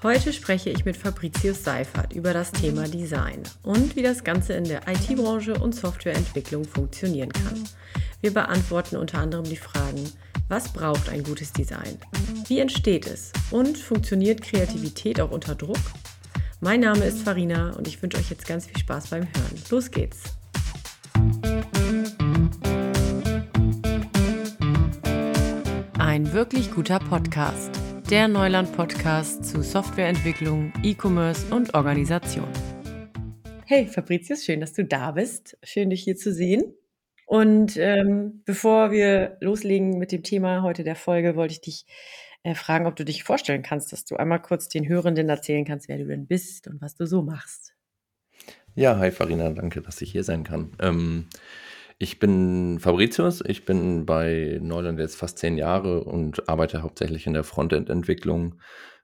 Heute spreche ich mit Fabricius Seifert über das Thema Design und wie das Ganze in der IT-Branche und Softwareentwicklung funktionieren kann. Wir beantworten unter anderem die Fragen, was braucht ein gutes Design? Wie entsteht es? Und funktioniert Kreativität auch unter Druck? Mein Name ist Farina und ich wünsche euch jetzt ganz viel Spaß beim Hören. Los geht's! Ein wirklich guter Podcast der Neuland-Podcast zu Softwareentwicklung, E-Commerce und Organisation. Hey Fabricius, schön, dass du da bist. Schön, dich hier zu sehen. Und ähm, bevor wir loslegen mit dem Thema heute der Folge, wollte ich dich äh, fragen, ob du dich vorstellen kannst, dass du einmal kurz den Hörenden erzählen kannst, wer du denn bist und was du so machst. Ja, hi Farina, danke, dass ich hier sein kann. Ähm, ich bin Fabricius, ich bin bei Neuland jetzt fast zehn Jahre und arbeite hauptsächlich in der Frontend-Entwicklung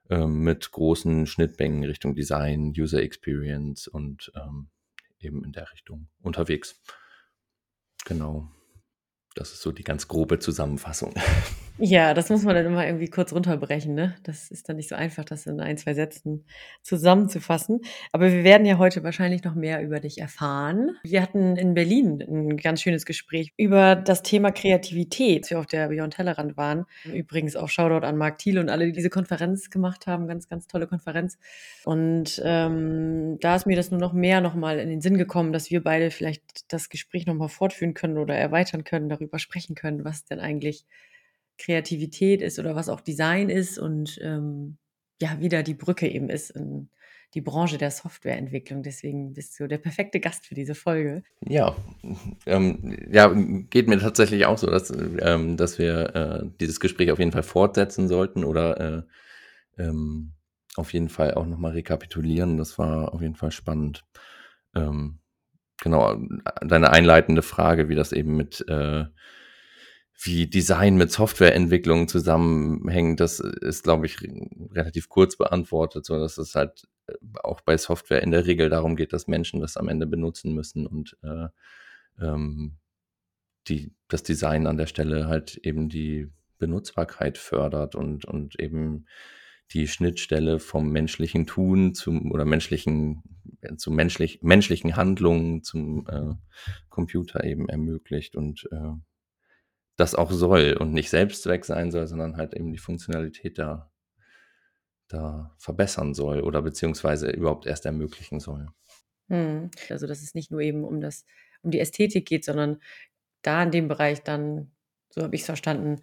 äh, mit großen Schnittmengen Richtung Design, User Experience und ähm, eben in der Richtung unterwegs. Genau. Das ist so die ganz grobe Zusammenfassung. Ja, das muss man dann immer irgendwie kurz runterbrechen, ne? Das ist dann nicht so einfach, das in ein, zwei Sätzen zusammenzufassen. Aber wir werden ja heute wahrscheinlich noch mehr über dich erfahren. Wir hatten in Berlin ein ganz schönes Gespräch über das Thema Kreativität, als wir auf der Beyond Tellerrand waren. Übrigens auch Shoutout an Marc Thiel und alle, die diese Konferenz gemacht haben. Ganz, ganz tolle Konferenz. Und ähm, da ist mir das nur noch mehr nochmal in den Sinn gekommen, dass wir beide vielleicht das Gespräch nochmal fortführen können oder erweitern können, darüber sprechen können, was denn eigentlich Kreativität ist oder was auch Design ist und ähm, ja, wieder die Brücke eben ist in die Branche der Softwareentwicklung. Deswegen bist du der perfekte Gast für diese Folge. Ja, ähm, ja, geht mir tatsächlich auch so, dass, ähm, dass wir äh, dieses Gespräch auf jeden Fall fortsetzen sollten oder äh, ähm, auf jeden Fall auch nochmal rekapitulieren. Das war auf jeden Fall spannend. Ähm, genau, deine einleitende Frage, wie das eben mit äh, wie Design mit Softwareentwicklung zusammenhängt, das ist, glaube ich, relativ kurz beantwortet, so dass es halt äh, auch bei Software in der Regel darum geht, dass Menschen das am Ende benutzen müssen und äh, ähm, die, das Design an der Stelle halt eben die Benutzbarkeit fördert und, und eben die Schnittstelle vom menschlichen Tun zum oder menschlichen zu menschlich, menschlichen Handlungen zum äh, Computer eben ermöglicht und äh, das auch soll und nicht Selbstzweck sein soll, sondern halt eben die Funktionalität da, da verbessern soll oder beziehungsweise überhaupt erst ermöglichen soll. Hm. Also dass es nicht nur eben um das, um die Ästhetik geht, sondern da in dem Bereich dann, so habe ich es verstanden,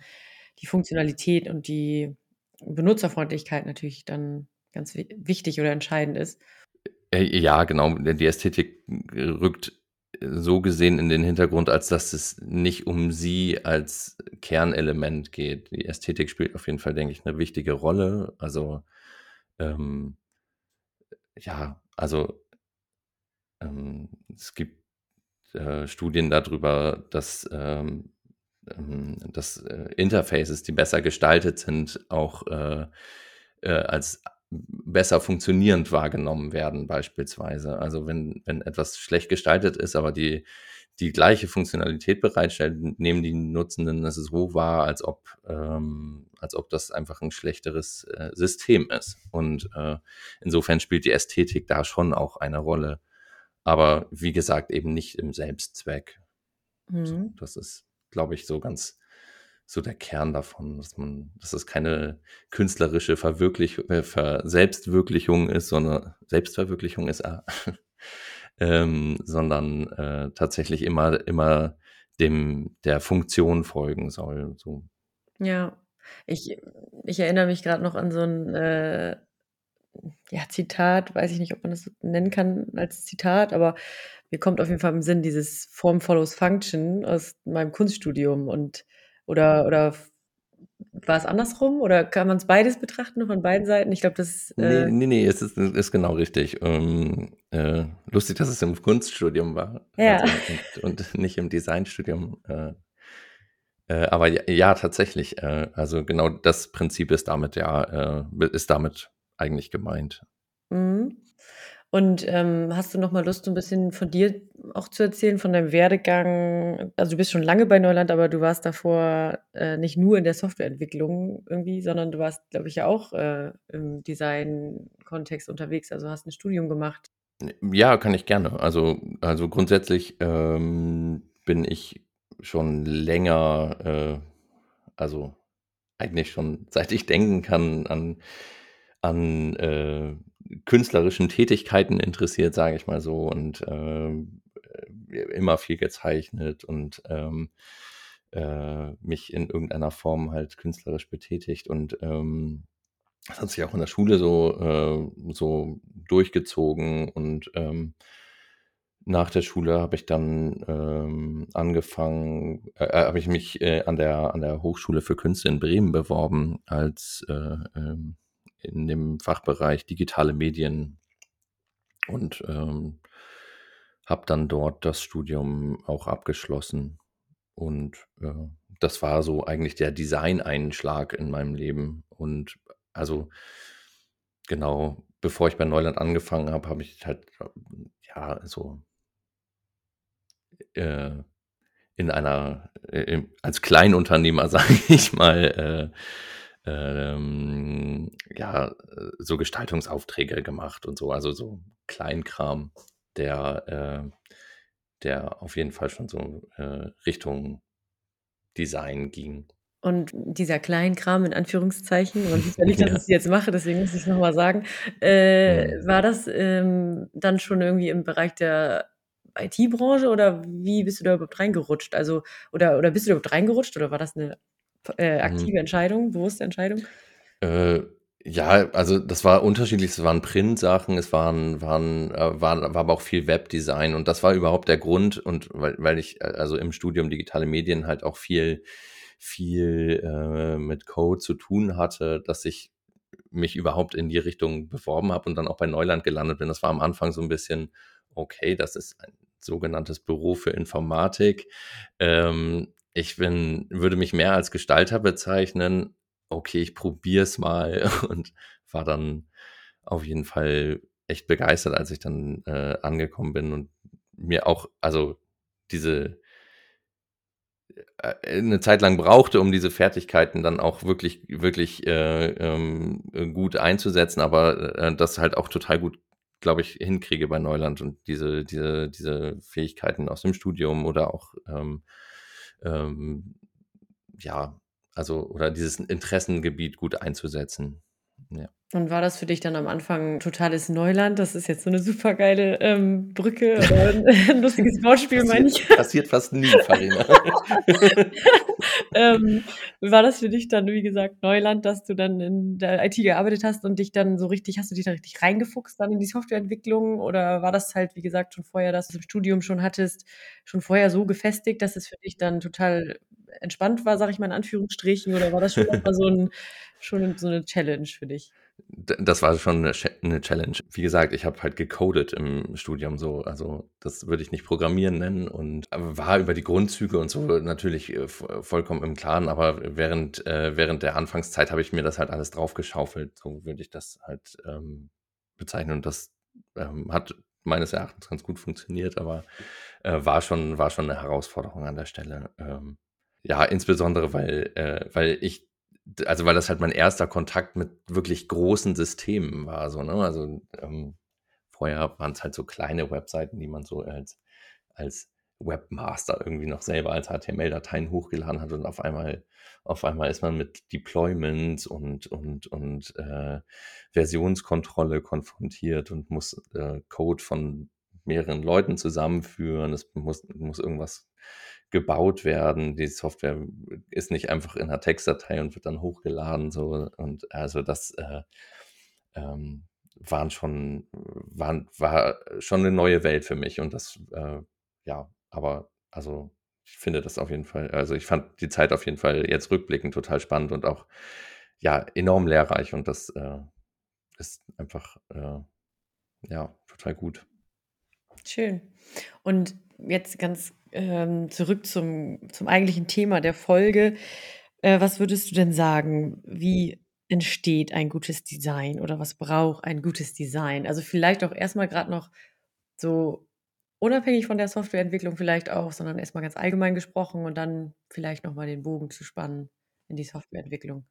die Funktionalität und die Benutzerfreundlichkeit natürlich dann ganz wichtig oder entscheidend ist. Äh, ja, genau. Die Ästhetik rückt so gesehen in den Hintergrund, als dass es nicht um sie als Kernelement geht. Die Ästhetik spielt auf jeden Fall, denke ich, eine wichtige Rolle. Also, ähm, ja, also ähm, es gibt äh, Studien darüber, dass, ähm, ähm dass äh, Interfaces, die besser gestaltet sind, auch äh, äh als besser funktionierend wahrgenommen werden, beispielsweise. Also wenn, wenn etwas schlecht gestaltet ist, aber die, die gleiche Funktionalität bereitstellt, nehmen die Nutzenden es so wahr, als ob, ähm, als ob das einfach ein schlechteres äh, System ist. Und äh, insofern spielt die Ästhetik da schon auch eine Rolle. Aber wie gesagt, eben nicht im Selbstzweck. Mhm. So, das ist, glaube ich, so ganz so der Kern davon, dass man, dass es keine künstlerische Verwirklich äh, Ver Selbstwirklichung ist, sondern Selbstverwirklichung ist, ah, ähm, sondern äh, tatsächlich immer, immer dem der Funktion folgen soll. So. Ja, ich, ich erinnere mich gerade noch an so ein äh, ja, Zitat, weiß ich nicht, ob man das nennen kann als Zitat, aber mir kommt auf jeden Fall im Sinn dieses Form follows Function aus meinem Kunststudium und oder, oder war es andersrum? Oder kann man es beides betrachten von beiden Seiten? Ich glaube, das äh Nee, nee, nee, es ist, ist genau richtig. Ähm, äh, lustig, dass es im Kunststudium war ja. also, und, und, nicht im Designstudium. Äh, äh, aber ja, ja tatsächlich. Äh, also genau das Prinzip ist damit ja, äh, ist damit eigentlich gemeint. Mhm. Und, ähm, hast du noch mal Lust, so 'n bisschen von dir auch zu erzählen, von deinem Werdegang? Also, du bist schon lange bei Neuland, aber du warst davor, äh, nicht nur in der Softwareentwicklung irgendwie, sondern du warst, glaube ich, ja auch, äh, im Design-Kontext unterwegs, also, hast 'n Studium gemacht. Ja, kann ich gerne. Also also, grundsätzlich, ähm, bin ich schon länger, äh also, eigentlich schon seit ich denken kann, an an, äh, künstlerischen Tätigkeiten interessiert, sage ich mal so und, ähm, äh, immer viel gezeichnet und, ähm, äh, mich in irgendeiner Form halt künstlerisch betätigt und, ähm, das hat sich auch in der Schule so äh, so durchgezogen und, ähm nach der Schule habe ich dann, ähm, angefangen äh, äh, habe ich mich, äh, an der an der Hochschule für Künste in Bremen beworben als, äh, ähm in dem Fachbereich digitale Medien und, ähm, habe dann dort das Studium auch abgeschlossen. Und, äh, das war so eigentlich der Designeinschlag in meinem Leben. Und also genau, bevor ich bei Neuland angefangen habe, habe ich halt, ja, so äh, in einer äh, als Kleinunternehmer, sage ich mal, äh, ähm, ja, äh, so Gestaltungsaufträge gemacht und so, also, so Kleinkram, der, äh der auf jeden Fall schon so, äh, Richtung Design ging. Und dieser Kleinkram in Anführungszeichen, man sieht ja nicht, dass Ja. ich's jetzt mache, deswegen muss ich's noch mal sagen. Äh, Mhm. war das, ähm, dann schon irgendwie im Bereich der IT-Branche oder wie bist du da überhaupt reingerutscht? Also oder oder bist du da überhaupt reingerutscht oder war das 'ne äh, Mhm. aktive Entscheidung, bewusste Entscheidung? Äh, ja, also, das war unterschiedlich. Es waren Printsachen, es waren waren äh, waren war aber auch viel Webdesign und das war überhaupt der Grund und weil weil ich, äh, also, im Studium digitale Medien halt auch viel viel, äh, mit Code zu tun hatte, dass ich mich überhaupt in die Richtung beworben habe und dann auch bei Neuland gelandet bin. Das war am Anfang so 'n bisschen: „Okay, das ist ein sogenanntes Büro für Informatik.“ Ähm, ich bin würde mich mehr als Gestalter bezeichnen. Okay, ich probiere es mal und war dann auf jeden Fall echt begeistert, als ich dann, äh, angekommen bin und mir auch also, diese äh, 'ne Zeit lang brauchte, um diese Fertigkeiten dann auch wirklich wirklich, äh, ähm, gut einzusetzen, aber, äh, das halt auch total gut, glaube ich, hinkriege bei Neuland und diese diese diese Fähigkeiten aus dem Studium oder auch, ähm, ähm, ja, also oder dieses Interessengebiet gut einzusetzen. Ja. Und war das für dich dann am Anfang totales Neuland? Das ist jetzt so 'ne super geile, ähm, Brücke oder 'n lustiges Wortspiel, meine ich. passiert fast nie, Farina. Ähm, war das für dich dann, wie gesagt, Neuland, dass du dann in der IT gearbeitet hast und dich dann so richtig hast du dich da richtig reingefuchst dann in die Softwareentwicklung oder war das halt, wie gesagt, schon vorher, dass du's im Studium schon hattest, schon vorher so gefestigt, dass es für dich dann total entspannt war, sage ich mal in Anführungsstrichen, oder war das schon mal so 'n schon so 'ne Challenge für dich? Das war schon 'ne Cha 'ne Challenge. Wie gesagt, ich habe halt gecodet im Studium so, also, das würde ich nicht Programmieren nennen und war über die Grundzüge und so natürlich, äh, vo vollkommen im Klaren, aber während äh, während der Anfangszeit habe ich mir das halt alles draufgeschaufelt, so würde ich das halt, ähm, bezeichnen und das, ähm, hat meines Erachtens ganz gut funktioniert, aber, äh, war schon war schon 'ne Herausforderung an der Stelle. Ähm, ja, insbesondere, weil äh, weil ich also, weil das halt mein 1. Kontakt mit wirklich großen Systemen war so, ne? Also, ähm, vorher waren's halt so kleine Webseiten, die man so als als Webmaster irgendwie noch selber als HTML-Dateien hochgeladen hat und auf einmal auf einmal ist man mit Deployments und und und, äh, Versionskontrolle konfrontiert und muss, äh, Code von mehreren Leuten zusammenführen. Es muss muss irgendwas gebaut werden. Die Software ist nicht einfach in 'ner Textdatei und wird dann hochgeladen so und also, das, äh, ähm, waren schon waren war schon 'ne neue Welt für mich und das, äh, ja aber also, ich finde das auf jeden Fall also, ich fand die Zeit auf jeden Fall jetzt rückblickend total spannend und auch, ja, enorm lehrreich und das, äh, ist einfach, äh, ja, total gut. Schön. Und jetzt ganz, ähm, zurück zum zum eigentlichen Thema der Folge. Äh, was würdest du denn sagen, wie entsteht ein gutes Design oder was braucht ein gutes Design? Also, vielleicht auch erst mal grad noch so unabhängig von der Softwareentwicklung vielleicht auch, sondern erst mal ganz allgemein gesprochen und dann vielleicht noch mal den Bogen zu spannen in die Softwareentwicklung.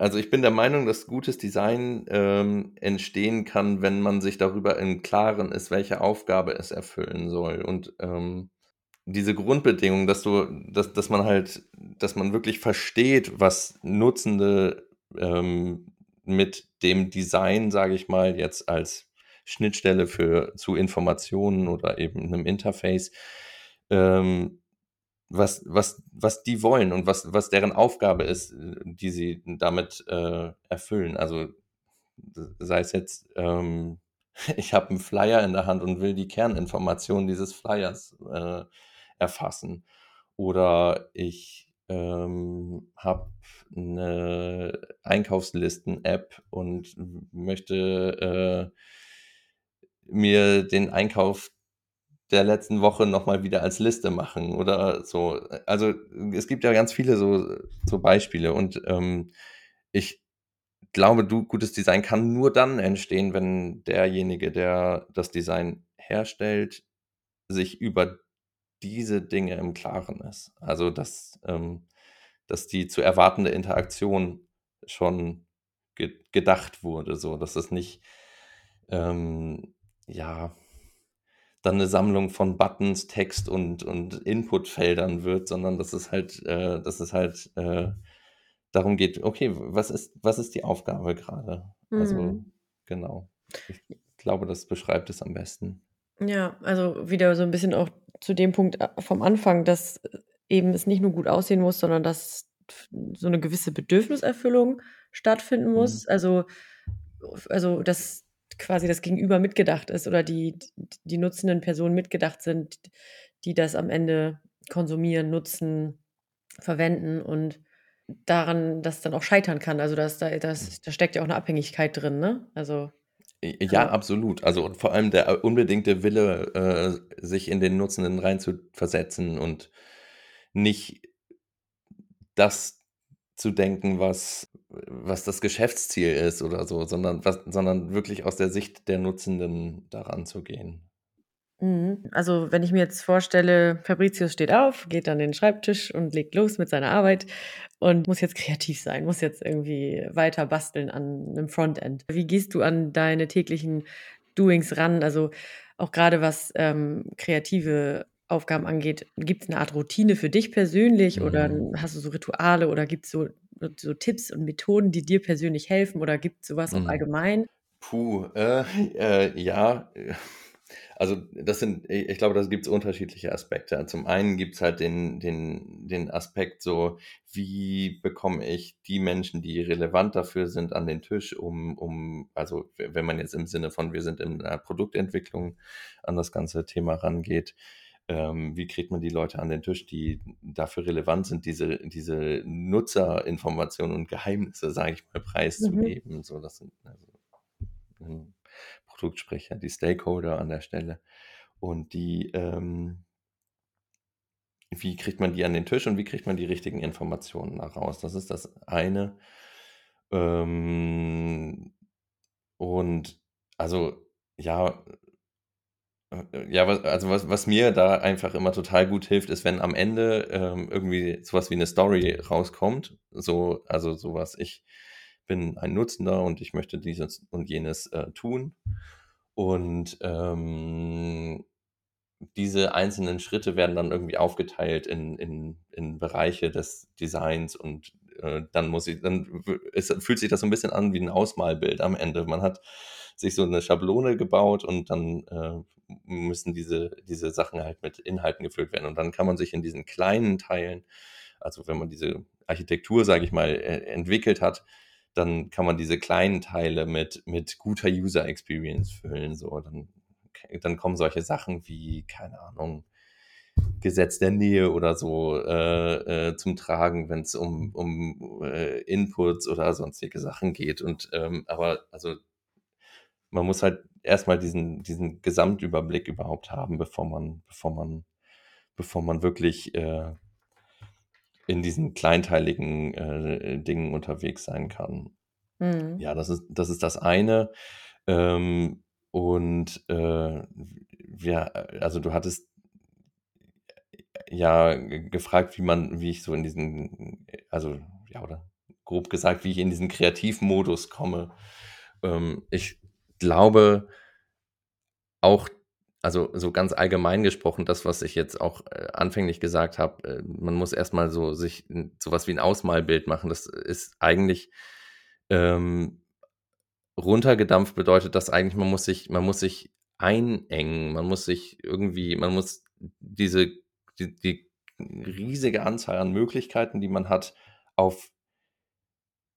Also, ich bin der Meinung, dass gutes Design, ähm, entstehen kann, wenn man sich darüber im Klaren ist, welche Aufgabe es erfüllen soll. Und, ähm, diese Grundbedingung, dass du dass dass man halt dass man wirklich versteht, was Nutzende, ähm, mit dem Design, sage ich mal, jetzt als Schnittstelle für zu Informationen oder eben 'nem Interface, ähm, was was was die wollen und was was deren Aufgabe ist, die sie damit, äh, erfüllen. Also, sei es jetzt, ähm, ich habe 'n Flyer in der Hand und will die Kerninformationen dieses Flyers, äh, erfassen. Oder ich, ähm, habe 'ne Einkaufslisten-App und möchte, äh mir den Einkauf der letzten Woche noch mal wieder als Liste machen oder so. Also, es gibt ja ganz viele so so Beispiele und, ähm, ich glaube, du gutes Design kann nur dann entstehen, wenn derjenige, der das Design herstellt, sich über diese Dinge im Klaren ist. Also, dass ähm, dass die zu erwartende Interaktion schon ge gedacht wurde, so, dass es nicht, ähm, ja, dann 'ne Sammlung von Buttons, Text und und Inputfeldern wird, sondern dass es halt äh, dass es halt, äh, darum geht: „Okay, was ist was ist die Aufgabe grade?“ Also, Mhm. genau. Ich glaube, das beschreibt es am besten. Ja, also, wieder so 'n bisschen auch zu dem Punkt, äh, vom Anfang, dass, eben es nicht nur gut aussehen muss, sondern dass so 'ne gewisse Bedürfniserfüllung stattfinden Mhm. muss. Also f also, dass quasi das Gegenüber mitgedacht ist oder die die nutzenden Personen mitgedacht sind, die das am Ende konsumieren, nutzen, verwenden und daran das dann auch scheitern kann. Also, dass da Mhm. das da steckt ja auch 'ne Abhängigkeit drin, ne? Also, ja absolut. Also, und vor allem der, äh, unbedingte Wille, äh, sich in den Nutzenden reinzuversetzen und nicht das zu denken, was was das Geschäftsziel ist oder so, sondern was sondern wirklich aus der Sicht der Nutzenden da ranzugehen. Mhm. Also, wenn ich mir jetzt vorstelle, Fabricius steht auf, geht an den Schreibtisch und legt los mit seiner Arbeit und muss jetzt kreativ sein, muss jetzt irgendwie weiter basteln an 'nem Frontend. Wie gehst du an deine täglichen Doings ran? Also, auch grade was, ähm, kreative Aufgaben angeht. Gibt's 'ne Art Routine für dich persönlich oder Mhm. 'n hast du so Rituale oder gibt's so so Tipps und Methoden, die dir persönlich helfen oder gibt's so was auch Mhm. allgemein? Puh, äh, äh, ja, äh, also, das sind i ich glaube, da gibt's unterschiedliche Aspekte. Zum einen gibt's halt den den den Aspekt so: Wie bekomme ich die Menschen, die relevant dafür sind, an den Tisch, um um also, we wenn man jetzt im Sinne von wir sind in 'ner Produktentwicklung an das ganze Thema rangeht, ähm, wie kriegt man die Leute an den Tisch, die dafür relevant sind, diese diese Nutzerinformationen und Geheimnisse, sage ich mal, Mhm. preiszugeben? So, das sind also, Produktsprecher, die Stakeholder an der Stelle. Und die, ähm wie kriegt man die an den Tisch und wie kriegt man die richtigen Informationen da raus? Das ist das eine. Ähm, und also, ja ja, wa also, was was mir da einfach immer total gut hilft, ist, wenn am Ende, ähm, irgendwie so was wie 'ne Story rauskommt. So also, so was: „Ich bin ein Nutzender und ich möchte dieses und jenes, äh, tun.“ Und, ähm, diese einzelnen Schritte werden dann irgendwie aufgeteilt in in in Bereiche des Designs und, äh, dann muss ich dann es fühlt sich das so 'n bisschen an wie 'n Ausmalbild am Ende. Man hat sich so 'ne Schablone gebaut und dann, äh, müssen diese diese Sachen halt mit Inhalten gefüllt werden. Und dann kann man sich in diesen kleinen Teilen also, wenn man diese Architektur, sage ich mal, e entwickelt hat, dann kann man diese kleinen Teile mit mit guter User Experience füllen, so. Dann dann kommen solche Sachen wie, keine Ahnung, Gesetz der Nähe oder so, äh, äh, zum Tragen, wenn's um um, äh, Inputs oder sonstige Sachen geht. Und, ähm, aber also man muss halt erst mal diesen diesen Gesamtüberblick überhaupt haben, bevor man bevor man bevor man wirklich, äh in diesen kleinteiligen, äh, Dingen unterwegs sein kann. Mhm. Ja, das ist das ist das eine. Ähm, und, äh, ja, also, du hattest ja g gefragt, wie man wie ich so in diesen also, ja, oder grob gesagt, wie ich in diesen Kreativmodus komme. Ähm, ich glaube auch also, so ganz allgemein gesprochen, das, was ich jetzt auch, äh, anfänglich gesagt habe, äh, man muss erst mal so sich 'n so was wie 'n Ausmalbild machen. Das ist eigentlich, ähm runtergedampft bedeutet das eigentlich, man muss sich man muss sich einengen. Man muss sich irgendwie man muss diese die die riesige Anzahl an Möglichkeiten, die man hat, auf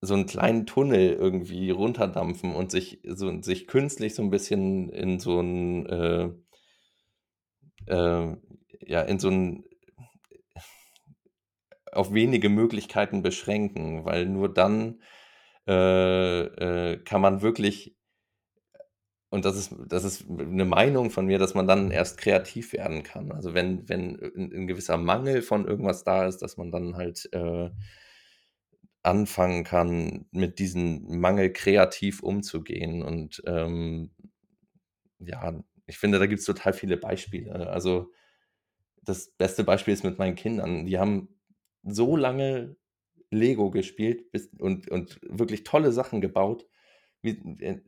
so 'n kleinen Tunnel irgendwie runterdampfen und sich so sich künstlich so 'n bisschen in so 'n, äh äh, ja, in so 'n auf wenige Möglichkeiten beschränken, weil nur dann, äh, äh, kann man wirklich und das ist das ist 'ne Meinung von mir, dass man dann erst kreativ werden kann. Also, wenn wenn 'n 'n gewisser Mangel von irgendwas da ist, dass man dann halt, äh anfangen kann, mit diesem Mangel kreativ umzugehen und, ähm, ja, ich finde, da gibt's total viele Beispiele. Also, das beste Beispiel ist mit meinen Kindern. Die haben so lange Lego gespielt bis und und wirklich tolle Sachen gebaut, wie äh,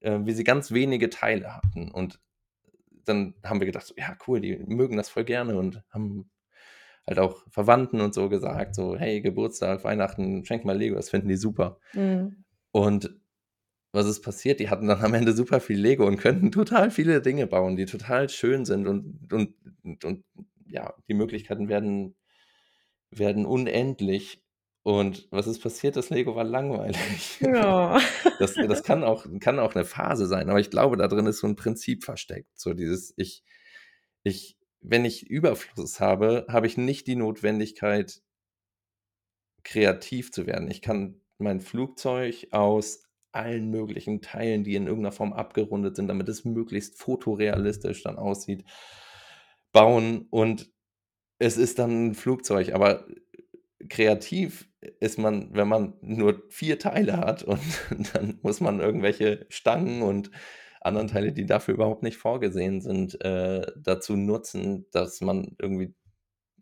äh, wie sie ganz wenige Teile hatten. Und dann haben wir gedacht so: „Ja, cool, die mögen das voll gerne“ und haben halt auch Verwandten und so gesagt, so: „Hey, Geburtstag, Weihnachten, schenkt mal Lego, das finden die super.“ Mhm. Und was ist passiert? Die hatten dann am Ende super viel Lego und könnten total viele Dinge bauen, die total schön sind und und und und ja, die Möglichkeiten werden werden unendlich. Und was ist passiert? Das Lego war langweilig. Ja. Das das kann auch kann auch 'ne Phase sein, aber ich glaube, da drin ist so 'n Prinzip versteckt. So dieses ich ich wenn ich Überfluss habe, habe ich nicht die Notwendigkeit kreativ zu werden. Ich kann mein Flugzeug aus allen möglichen Teilen, die in irgend 'ner Form abgerundet sind, damit es möglichst fotorealistisch dann aussieht, bauen und es ist dann 'n Flugzeug. Aber kreativ ist man, wenn man nur 4 Teile hat und dann muss man irgendwelche Stangen und anderen Teile, die dafür überhaupt nicht vorgesehen sind, äh, dazu nutzen, dass man irgendwie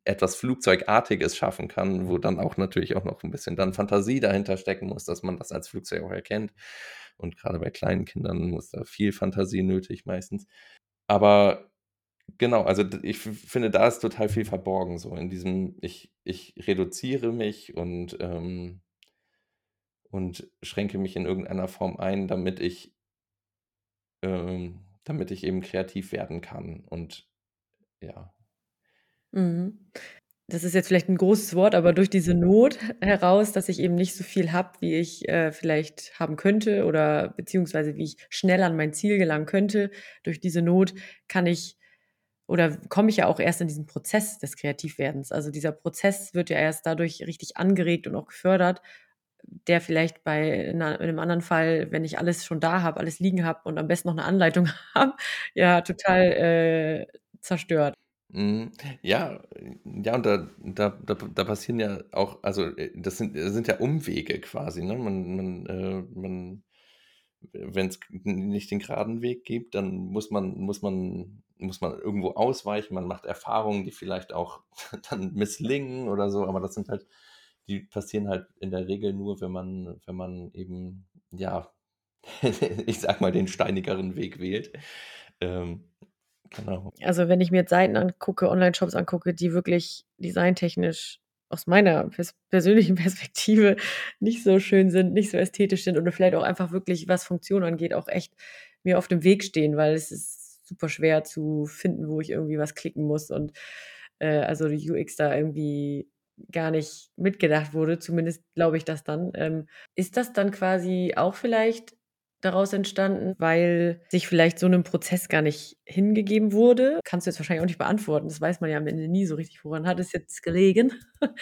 etwas Flugzeugartiges schaffen kann, wo dann auch natürlich auch noch 'n bisschen dann Fantasie dahinter stecken muss, dass man das als Flugzeug auch erkennt. Und grade bei kleinen Kindern ist da viel Fantasie nötig meistens. Aber genau, also ich finde, da ist total viel verborgen so in diesem ich ich reduziere mich und, ähm und schränke mich in irgendeiner Form ein, damit ich ähm, damit ich eben kreativ werden kann und ja. Mhm. Das ist jetzt vielleicht 'n großes Wort, aber durch diese Not heraus, dass ich eben nicht so viel habe, wie ich, äh, vielleicht haben könnte oder beziehungsweise wie ich schnell an mein Ziel gelangen könnte. Durch diese Not kann ich oder komme ich ja auch erst in diesen Prozess des Kreativwerdens. Also, dieser Prozess wird ja erst dadurch richtig angeregt und auch gefördert, der vielleicht bei 'ner in 'nem anderen Fall, wenn ich alles schon da habe, alles liegen habe und am besten noch 'ne Anleitung habe, ja, total, äh, zerstört. Mhm. Ja, ja, und da da da da passieren ja auch also, äh, das sind sind ja Umwege quasi, ne? Man man, äh man wenn's n nicht den geraden Weg gibt, dann muss man muss man muss man irgendwo ausweichen. Man macht Erfahrungen, die vielleicht auch dann misslingen oder so, aber das sind halt die passieren halt in der Regel nur, wenn man wenn man eben, ja, ich sage mal, den steinigeren Weg wählt. Ähm, genau. Also, wenn ich mir jetzt Seiten angucke, Onlineshops angucke, die wirklich designtechnisch aus meiner pers persönlichen Perspektive nicht so schön sind, nicht so ästhetisch sind oder vielleicht auch einfach wirklich, was Funktion angeht, auch echt mir auf dem Weg stehen, weil es ist super schwer zu finden, wo ich irgendwie was klicken muss und, äh, also, die UX da irgendwie gar nicht mitgedacht wurde, zumindest glaube ich das dann. Ähm, ist das dann quasi auch vielleicht daraus entstanden, weil sich vielleicht so 'nem Prozess gar nicht hingegeben wurde? Kannst du jetzt wahrscheinlich auch nicht beantworten. Das weiß man ja am Ende nie so richtig. Woran hat es jetzt gelegen?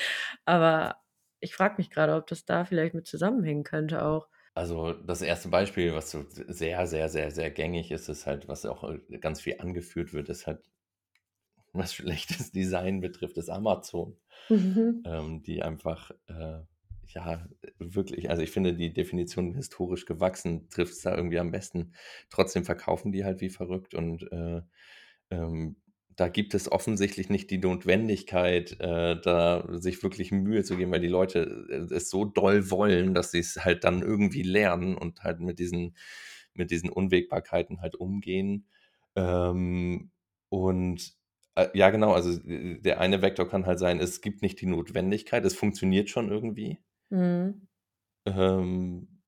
Aber ich frage mich grade, ob das da vielleicht mit zusammenhängen könnte auch. Also, das 1. Beispiel, was so sehr, sehr, sehr, sehr gängig ist, ist halt, was auch, äh, ganz viel angeführt wird, ist halt was schlechtes Design betrifft, ist Amazon, Mhm. ähm, die einfach, äh ja, wirklich, also ich finde die Definition historisch gewachsen trifft es da irgendwie am besten. Trotzdem verkaufen die halt wie verrückt und äh, ähm, da gibt es offensichtlich nicht die Notwendigkeit, äh, da sich wirklich Mühe zu geben, weil die Leute äh, es so doll wollen, dass sie es halt dann irgendwie lernen und halt mit diesen, mit diesen Unwägbarkeiten halt umgehen. Ähm, und ja, genau, also äh, der eine Vektor kann halt sein, es gibt nicht die Notwendigkeit, es funktioniert schon irgendwie. Mhm. Ähm,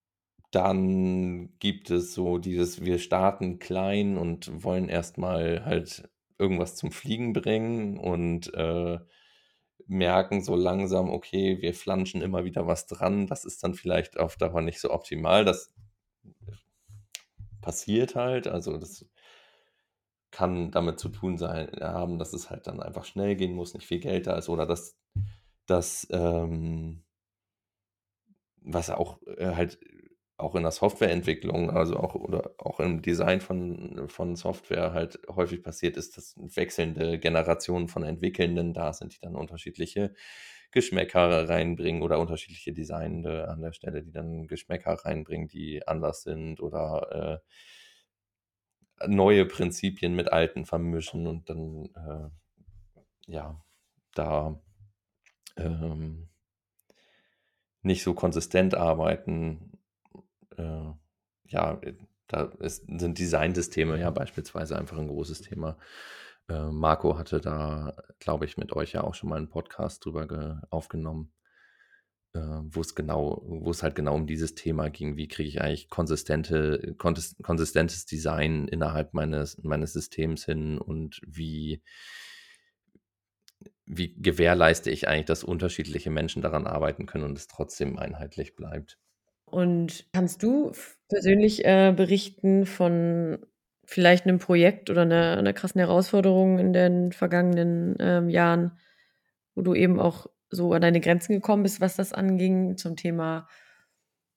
dann gibt es so dieses, wir starten klein und wollen erstmal halt irgendwas zum Fliegen bringen und äh, merken so langsam, okay, wir flanschen immer wieder was dran. Das ist dann vielleicht auf Dauer nicht so optimal. Das passiert halt. Also das kann damit zu tun sein, haben, dass es halt dann einfach schnell gehen muss, nicht viel Geld da ist oder dass, dass ähm, was auch äh, halt auch in der Softwareentwicklung, also auch oder auch im Design von, von Software halt häufig passiert ist, dass wechselnde Generationen von Entwickelnden da sind, die dann unterschiedliche Geschmäcker reinbringen oder unterschiedliche Designende an der Stelle, die dann Geschmäcker reinbringen, die anders sind oder äh, neue Prinzipien mit alten vermischen und dann äh, ja da ähm, nicht so konsistent arbeiten. Äh, ja, da ist, sind Designsysteme ja beispielsweise einfach ein großes Thema. Äh, Marco hatte da, glaube ich, mit euch ja auch schon mal einen Podcast drüber aufgenommen, äh, wo es genau, wo es halt genau um dieses Thema ging. Wie kriege ich eigentlich konsistente, konsistentes Design innerhalb meines, meines Systems hin und wie wie gewährleiste ich eigentlich, dass unterschiedliche Menschen daran arbeiten können und es trotzdem einheitlich bleibt? Und kannst du persönlich äh, berichten von vielleicht einem Projekt oder einer 'ner krassen Herausforderung in den vergangenen, ähm, Jahren, wo du eben auch so an deine Grenzen gekommen bist, was das anging, zum Thema: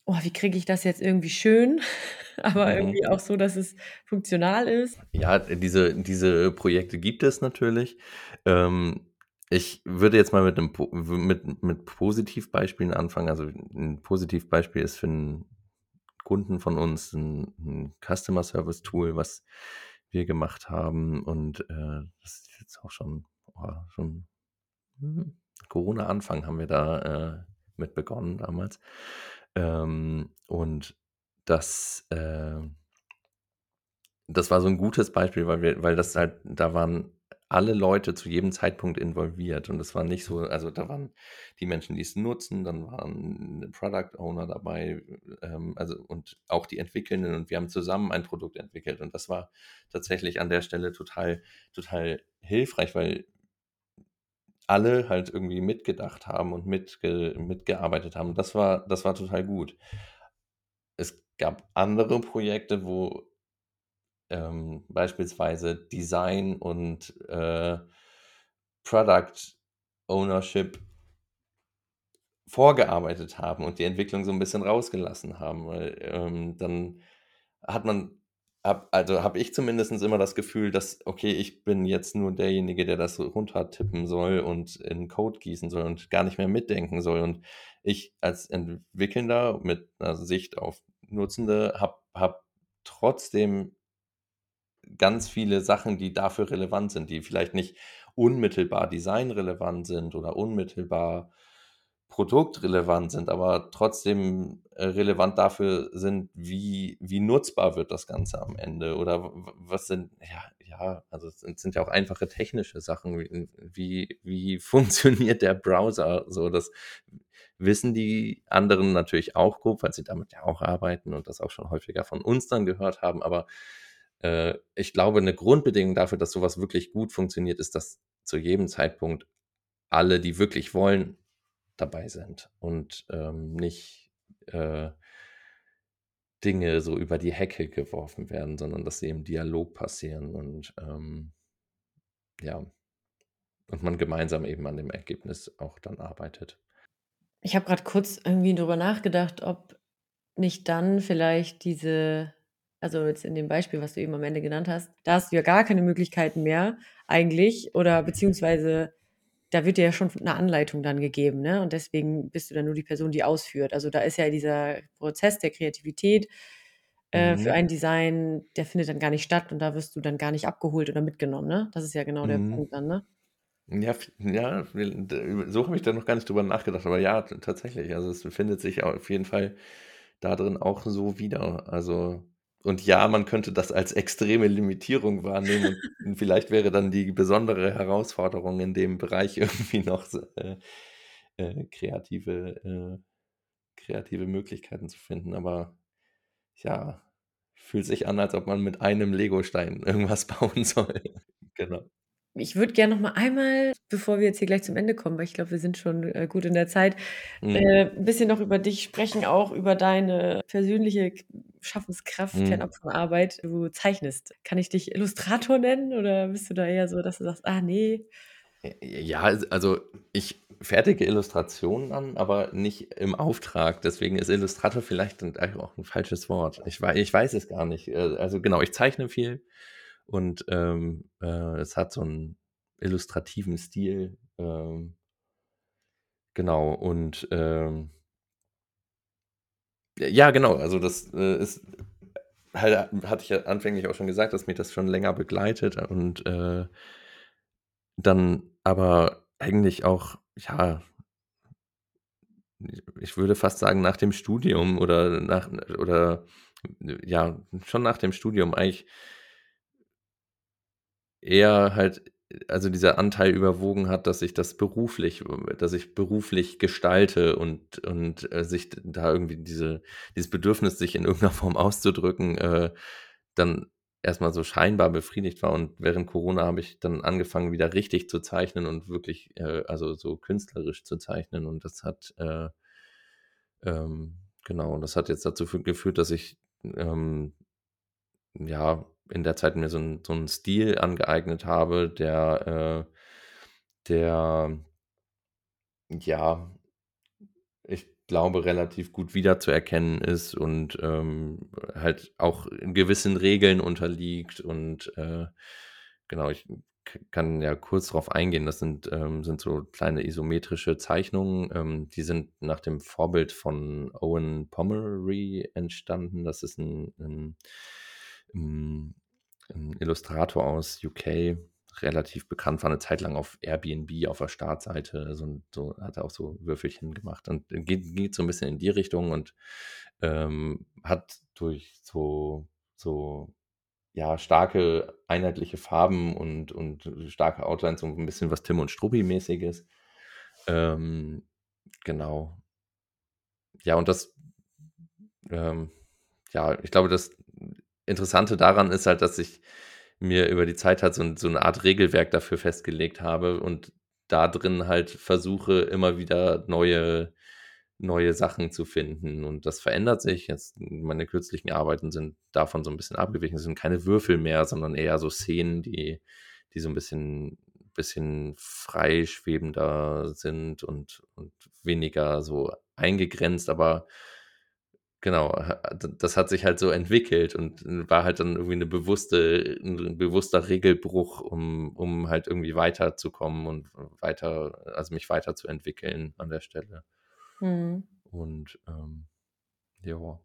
„Oh, wie kriege ich das jetzt irgendwie schön, aber Mhm. irgendwie auch so, dass es funktional ist?“ Ja, diese diese Projekte gibt es natürlich. Ähm, ich würde jetzt mal mit 'nem po mit mit Positivbeispielen anfangen. Also, 'n Positivbeispiel ist für 'n Kunden von uns 'n 'n Customer Service Tool, was wir gemacht haben und, äh, das ist jetzt auch schon, oh, schon, hm, Corona-Anfang haben wir da, äh, mit begonnen damals. Ähm, und das, äh das war so 'n gutes Beispiel, weil wir weil das halt da waren alle Leute zu jedem Zeitpunkt involviert und es war nicht so also, da waren die Menschen, die es nutzen, dann waren Product Owner dabei, ähm, also und auch die Entwickelnden und wir haben zusammen ein Produkt entwickelt und das war tatsächlich an der Stelle total total hilfreich, weil alle halt irgendwie mitgedacht haben und mitge mitgearbeitet haben. Das war das war total gut. Es gab andere Projekte, wo ähm, beispielsweise Design und, äh, Product Ownership vorgearbeitet haben und die Entwicklung so 'n bisschen rausgelassen haben, weil, ähm, dann hat man habe also, habe ich zumindest immer das Gefühl, dass okay, ich bin jetzt nur derjenige, der das runtertippen soll und in Code gießen soll und gar nicht mehr mitdenken soll. Und ich als Entwickelnder mit 'ner Sicht auf Nutzende habe habe trotzdem ganz viele Sachen, die dafür relevant sind, die vielleicht nicht unmittelbar designrelevant sind oder unmittelbar produktrelevant sind, aber trotzdem, äh, relevant dafür sind, wie wie nutzbar wird das Ganze am Ende oder was sind ja ja, also, es sind ja auch einfache technische Sachen, wie wie wie funktioniert der Browser so? Das wissen die anderen natürlich auch grob, weil sie damit ja auch arbeiten und das auch schon häufiger von uns dann gehört haben. Aber, äh, ich glaube, 'ne Grundbedingung dafür, dass so was wirklich gut funktioniert, ist, dass zu jedem Zeitpunkt alle, die wirklich wollen, dabei sind und, ähm, nicht, äh Dinge so über die Hecke geworfen werden, sondern dass sie im Dialog passieren und, ähm ja und man gemeinsam eben an dem Ergebnis auch dann arbeitet. Ich habe grad kurz irgendwie drüber nachgedacht, ob nicht dann vielleicht diese also, jetzt in dem Beispiel, was du eben am Ende genannt hast, da hast du ja gar keine Möglichkeiten mehr eigentlich oder beziehungsweise da wird dir ja schon 'ne Anleitung dann gegeben, ne? Und deswegen bist du dann nur die Person, die ausführt. Also, da ist ja dieser Prozess der Kreativität, äh, für Mhm. ein Design, der findet dann gar nicht statt und da wirst du dann gar nicht abgeholt oder mitgenommen, ne? Das ist ja genau der Mhm. Punkt dann, ne? Ja, ja, so habe ich da noch gar nicht drüber nachgedacht, aber ja, tatsächlich. Also, es befindet sich auf jeden Fall da drin auch so wieder. Also und ja, man könnte das als extreme Limitierung wahrnehmen und vielleicht wäre dann die besondere Herausforderung in dem Bereich irgendwie noch so, äh, äh, kreative äh, kreative Möglichkeiten zu finden. Aber ja, fühlt sich an, als ob man mit einem Legostein irgendwas bauen soll. Genau. Ich würde gern noch mal einmal, bevor wir jetzt hier gleich zum Ende kommen, weil ich glaube, wir sind schon, äh, gut in der Zeit, Mhm. äh, 'n bisschen noch über dich sprechen, auch über deine persönliche Schaffenskraft Mhm. fernab von Arbeit. Du zeichnest. Kann ich dich Illustrator nennen oder bist du da eher so, dass du sagst: „Ah, ne?“ J ja, als also, ich fertige Illustrationen an, aber nicht im Auftrag. Deswegen ist Illustrator vielleicht auch 'n falsches Wort. Ich wei ich weiß es gar nicht. Äh, also, genau, ich zeichne viel und, ähm, äh, es hat so 'n illustrativen Stil, ähm genau und, ähm ja, genau, also, das, äh, ist halt hatte ich ja anfänglich auch schon gesagt, dass mich das schon länger begleitet und, äh dann aber eigentlich auch, ja ich würde fast sagen, nach dem Studium oder nach oder ja, schon nach dem Studium eigentlich eher halt also, dieser Anteil überwogen hat, dass ich das beruflich dass ich beruflich gestalte und und, äh, sich da irgendwie diese dieses Bedürfnis, sich in irgend 'ner Form auszudrücken, äh, dann erst mal so scheinbar befriedigt war. Und während Corona habe ich dann angefangen, wieder richtig zu zeichnen und wirklich, äh, also, so künstlerisch zu zeichnen und das hat, äh ähm, genau, und das hat jetzt dazu fü geführt, dass ich, ähm, ja, in der Zeit mir so 'n so 'n Stil angeeignet habe, der, äh der ja ich glaube, relativ gut wiederzuerkennen ist und, ähm, halt auch gewissen Regeln unterliegt und, äh, genau, ich kann ja kurz drauf eingehen. Das sind, ähm sind so kleine isometrische Zeichnungen, ähm, die sind nach dem Vorbild von Owen Pommery entstanden. Das ist 'n 'n hm, 'n Illustrator aus UK, relativ bekannt, war 'ne Zeit lang auf Airbnb auf der Startseite, so so hat er auch so Würfelchen gemacht und geht geht so 'n bisschen in die Richtung und, ähm, hat durch so so, ja, starke einheitliche Farben und und starke Outlines so 'n bisschen was Tim und Struppi-mäßiges. Ähm, genau. Ja, und das ähm, ja, ich glaube, das Interessante daran ist halt, dass ich mir über die Zeit halt so so 'ne Art Regelwerk dafür festgelegt habe und da drin halt versuche, immer wieder neue neue Sachen zu finden. Und das verändert sich. Jetzt meine kürzlichen Arbeiten sind davon so 'n bisschen abgewichen. Es sind keine Würfel mehr, sondern eher so Szenen, die die so 'n bisschen bisschen freischwebender sind und und weniger so eingegrenzt, aber genau, das hat sich halt so entwickelt und war halt dann irgendwie 'ne bewusste 'n bewusster Regelbruch, um um halt irgendwie weiterzukommen und weiter also, mich weiterzuentwickeln an der Stelle. Mhm. Und, ähm, ja.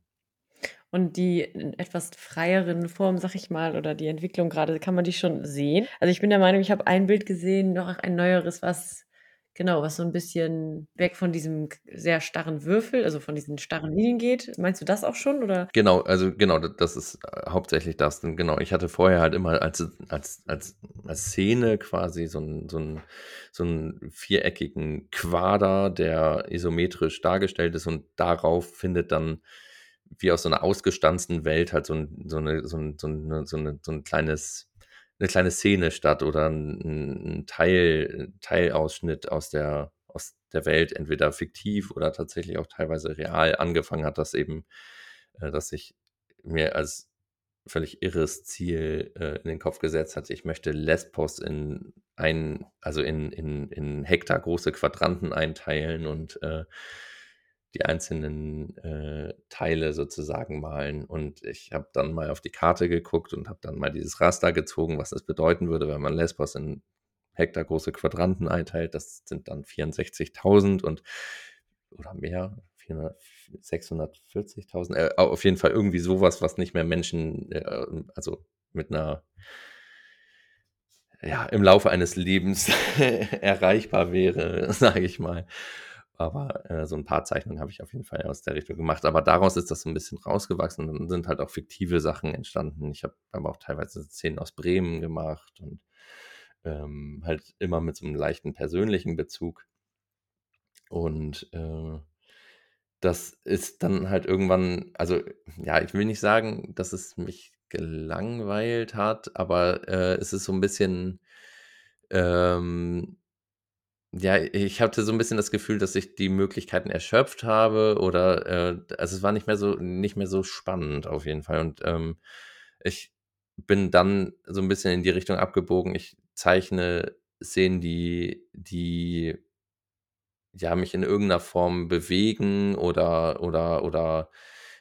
Und die in etwas freieren Formen, sage ich mal, oder die Entwicklung grade, kann man die schon sehen? Also, ich bin der Meinung, ich habe ein Bild gesehen, noch ein neueres, was genau, was so 'n bisschen weg von diesem sehr starren Würfel, also, von diesen starren Linien geht. Meinst du das auch schon, oder? Genau, also, genau, das ist, äh, hauptsächlich das. Und genau, ich hatte vorher halt immer als als als als Szene quasi so 'n so so 'n viereckigen Quader, der isometrisch dargestellt ist und darauf findet dann wie aus so 'ner ausgestanzten Welt halt so 'n so 'ne so 'n so 'ne so 'ne so 'n kleines 'ne kleine Szene statt oder 'n 'n 'n Teil Teilausschnitt aus der aus der Welt, entweder fiktiv oder tatsächlich auch teilweise real. Angefangen hat das eben, äh, dass ich mir als völlig irres Ziel, äh, in den Kopf gesetzt hatte, ich möchte Lesbos in ein also, in in in hektargroße Quadranten einteilen und, äh, die einzelnen, äh, Teile sozusagen malen. Und ich habe dann mal auf die Karte geguckt und habe dann mal dieses Raster gezogen, was das bedeuten würde, wenn man Lesbos in Hektar große Quadranten einteilt. Das sind dann 64.000 und oder mehr, 640.000, äh, auf jeden Fall irgendwie sowas, was nicht mehr Menschen, äh, also mit einer ja, im Laufe eines Lebens erreichbar wäre, sage ich mal. Aber äh, so ein paar Zeichnungen habe ich auf jeden Fall aus der Richtung gemacht. Aber daraus ist das so ein bisschen rausgewachsen und sind halt auch fiktive Sachen entstanden. Ich habe aber auch teilweise Szenen aus Bremen gemacht und ähm, halt immer mit so einem leichten persönlichen Bezug. Und äh, das ist dann halt irgendwann, also ja, ich will nicht sagen, dass es mich gelangweilt hat, aber äh, es ist so ein bisschen, ähm, ja, ich hatte so ein bisschen das Gefühl, dass ich die Möglichkeiten erschöpft habe oder äh, also es war nicht mehr so nicht mehr so spannend auf jeden Fall. Und ähm, ich bin dann so ein bisschen in die Richtung abgebogen. Ich zeichne Szenen, die, die ja mich in irgendeiner Form bewegen oder oder oder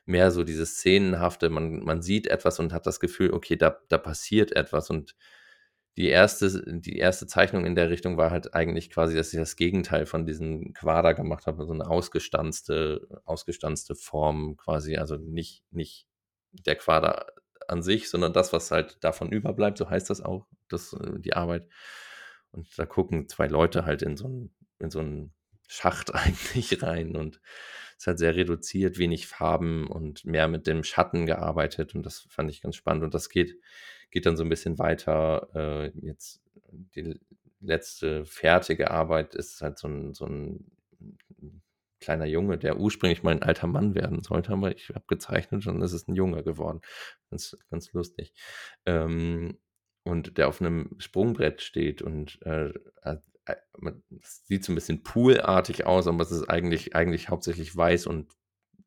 mehr so dieses Szenenhafte. Man, man sieht etwas und hat das Gefühl, okay, da, da passiert etwas. Und die erste, die erste Zeichnung in der Richtung war halt eigentlich quasi, dass ich das Gegenteil von diesem Quader gemacht habe, so eine ausgestanzte, ausgestanzte Form quasi, also nicht, nicht der Quader an sich, sondern das, was halt davon überbleibt, so heißt das auch, das, äh, die Arbeit. Und da gucken zwei Leute halt in so einen, in so einen Schacht eigentlich rein und es hat sehr reduziert, wenig Farben und mehr mit dem Schatten gearbeitet und das fand ich ganz spannend und das geht, geht dann so ein bisschen weiter. Äh, jetzt die letzte fertige Arbeit ist halt so ein, so ein kleiner Junge, der ursprünglich mal ein alter Mann werden sollte, aber ich habe gezeichnet und es ist ein Junge geworden. Ganz, ganz lustig. Ähm, und der auf einem Sprungbrett steht und äh, es sieht so ein bisschen poolartig aus, aber es ist eigentlich, eigentlich hauptsächlich weiß und,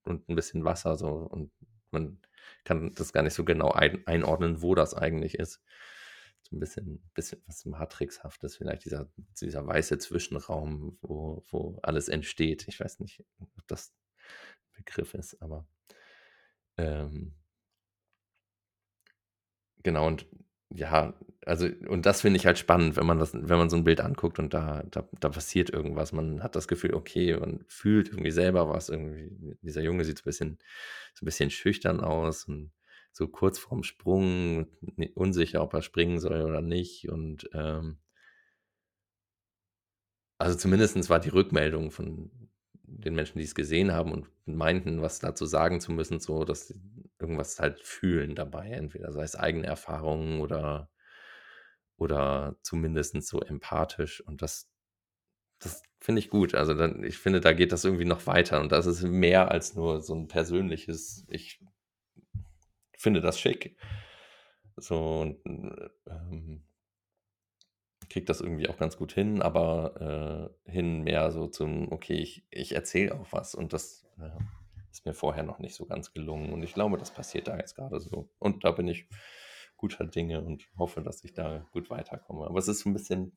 und ein bisschen Wasser so und man kann das gar nicht so genau ein, einordnen, wo das eigentlich ist. So ein bisschen, bisschen was Matrixhaftes, vielleicht dieser, dieser weiße Zwischenraum, wo, wo alles entsteht. Ich weiß nicht, ob das Begriff ist, aber ähm, genau, und ja, also, und das finde ich halt spannend, wenn man das, wenn man so ein Bild anguckt und da, da, da passiert irgendwas. Man hat das Gefühl, okay, man fühlt irgendwie selber was. Irgendwie, dieser Junge sieht so ein bisschen, so ein bisschen schüchtern aus und so kurz vorm Sprung, unsicher, ob er springen soll oder nicht. Und ähm, also zumindest war die Rückmeldung von den Menschen, die es gesehen haben und meinten, was dazu sagen zu müssen, so, dass sie irgendwas halt fühlen dabei, entweder sei es eigene Erfahrungen oder, oder zumindest so empathisch und das, das finde ich gut. Also dann, ich finde, da geht das irgendwie noch weiter und das ist mehr als nur so ein persönliches, ich finde das schick. So, ähm, kriege das irgendwie auch ganz gut hin, aber äh, hin mehr so zum, okay, ich, ich erzähle auch was und das äh, ist mir vorher noch nicht so ganz gelungen und ich glaube, das passiert da jetzt gerade so. Und da bin ich guter Dinge und hoffe, dass ich da gut weiterkomme. Aber es ist so ein bisschen,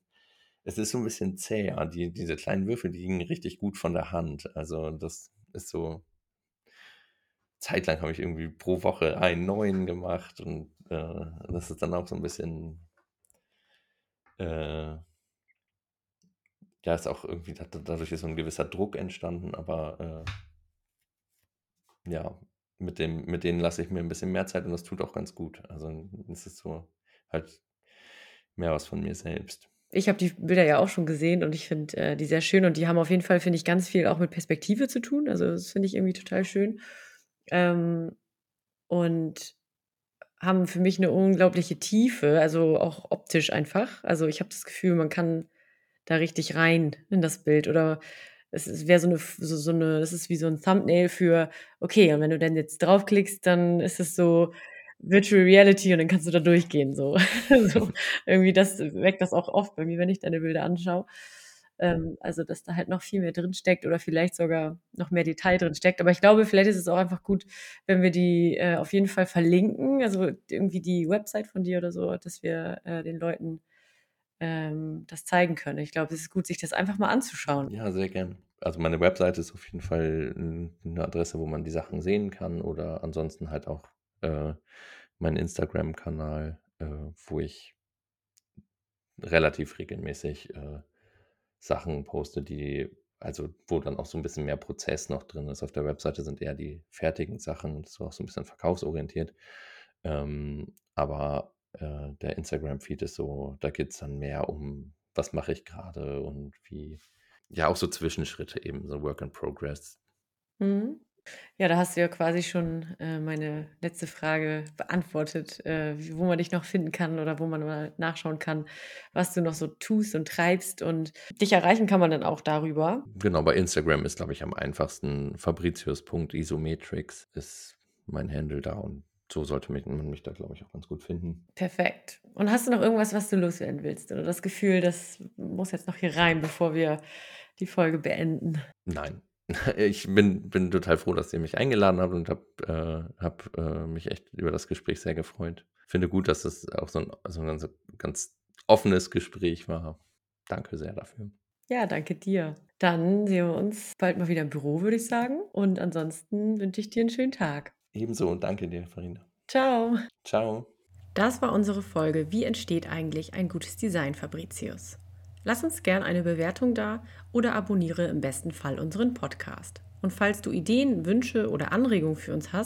es ist so ein bisschen zäher. Die, diese kleinen Würfel, die gingen richtig gut von der Hand. Also das ist so, zeitlang habe ich irgendwie pro Woche einen neuen gemacht und äh, das ist dann auch so ein bisschen äh, ja, ist auch irgendwie, dadurch ist so ein gewisser Druck entstanden, aber äh, ja, mit, dem, mit denen lasse ich mir ein bisschen mehr Zeit und das tut auch ganz gut. Also es ist so halt mehr was von mir selbst. Ich habe die Bilder ja auch schon gesehen und ich finde äh, die sehr schön und die haben auf jeden Fall, finde ich, ganz viel auch mit Perspektive zu tun. Also das finde ich irgendwie total schön. Ähm, und haben für mich eine unglaubliche Tiefe, also auch optisch einfach. Also, ich habe das Gefühl, man kann da richtig rein in das Bild oder es wäre so eine so so 'ne das ist wie so ein Thumbnail für okay, und wenn du dann jetzt draufklickst, dann ist es so Virtual Reality und dann kannst du da durchgehen so. So irgendwie das weckt das auch oft bei mir, wenn ich deine Bilder anschaue. Ähm, also, dass da halt noch viel mehr drin steckt oder vielleicht sogar noch mehr Detail drin steckt. Aber ich glaube, vielleicht ist es auch einfach gut, wenn wir die äh, auf jeden Fall verlinken, also irgendwie die Website von dir oder so, dass wir äh, den Leuten ähm, das zeigen können. Ich glaube, es ist gut, sich das einfach mal anzuschauen. Ja, sehr gern. Also meine Website ist auf jeden Fall eine Adresse, wo man die Sachen sehen kann oder ansonsten halt auch äh, mein Instagram-Kanal, äh, wo ich relativ regelmäßig äh, Sachen poste, die, also wo dann auch so ein bisschen mehr Prozess noch drin ist. Auf der Webseite sind eher die fertigen Sachen, das ist auch so ein bisschen verkaufsorientiert. Ähm, aber äh, der Instagram-Feed ist so, da geht es dann mehr um, was mache ich gerade und wie, ja, auch so Zwischenschritte eben, so Work in Progress. Mhm. Ja, da hast du ja quasi schon äh, meine letzte Frage beantwortet, äh, wo man dich noch finden kann oder wo man mal nachschauen kann, was du noch so tust und treibst. Und dich erreichen kann man dann auch darüber. Genau, bei Instagram ist, glaube ich, am einfachsten. Fabricius.isometrix ist mein Handle da und so sollte mich, man mich da, glaube ich, auch ganz gut finden. Perfekt. Und hast du noch irgendwas, was du loswerden willst? Oder das Gefühl, das muss jetzt noch hier rein, bevor wir die Folge beenden? Nein. Ich bin, bin total froh, dass ihr mich eingeladen habt und habe äh, hab, äh, mich echt über das Gespräch sehr gefreut. Finde gut, dass es auch so ein, so ein ganz, ganz offenes Gespräch war. Danke sehr dafür. Ja, danke dir. Dann sehen wir uns bald mal wieder im Büro, würde ich sagen. Und ansonsten wünsche ich dir einen schönen Tag. Ebenso und danke dir, Farina. Ciao. Ciao. Das war unsere Folge Wie entsteht eigentlich ein gutes Design, Fabricius? Lass uns gern eine Bewertung da oder abonniere im besten Fall unseren Podcast. Und falls du Ideen, Wünsche oder Anregungen für uns hast,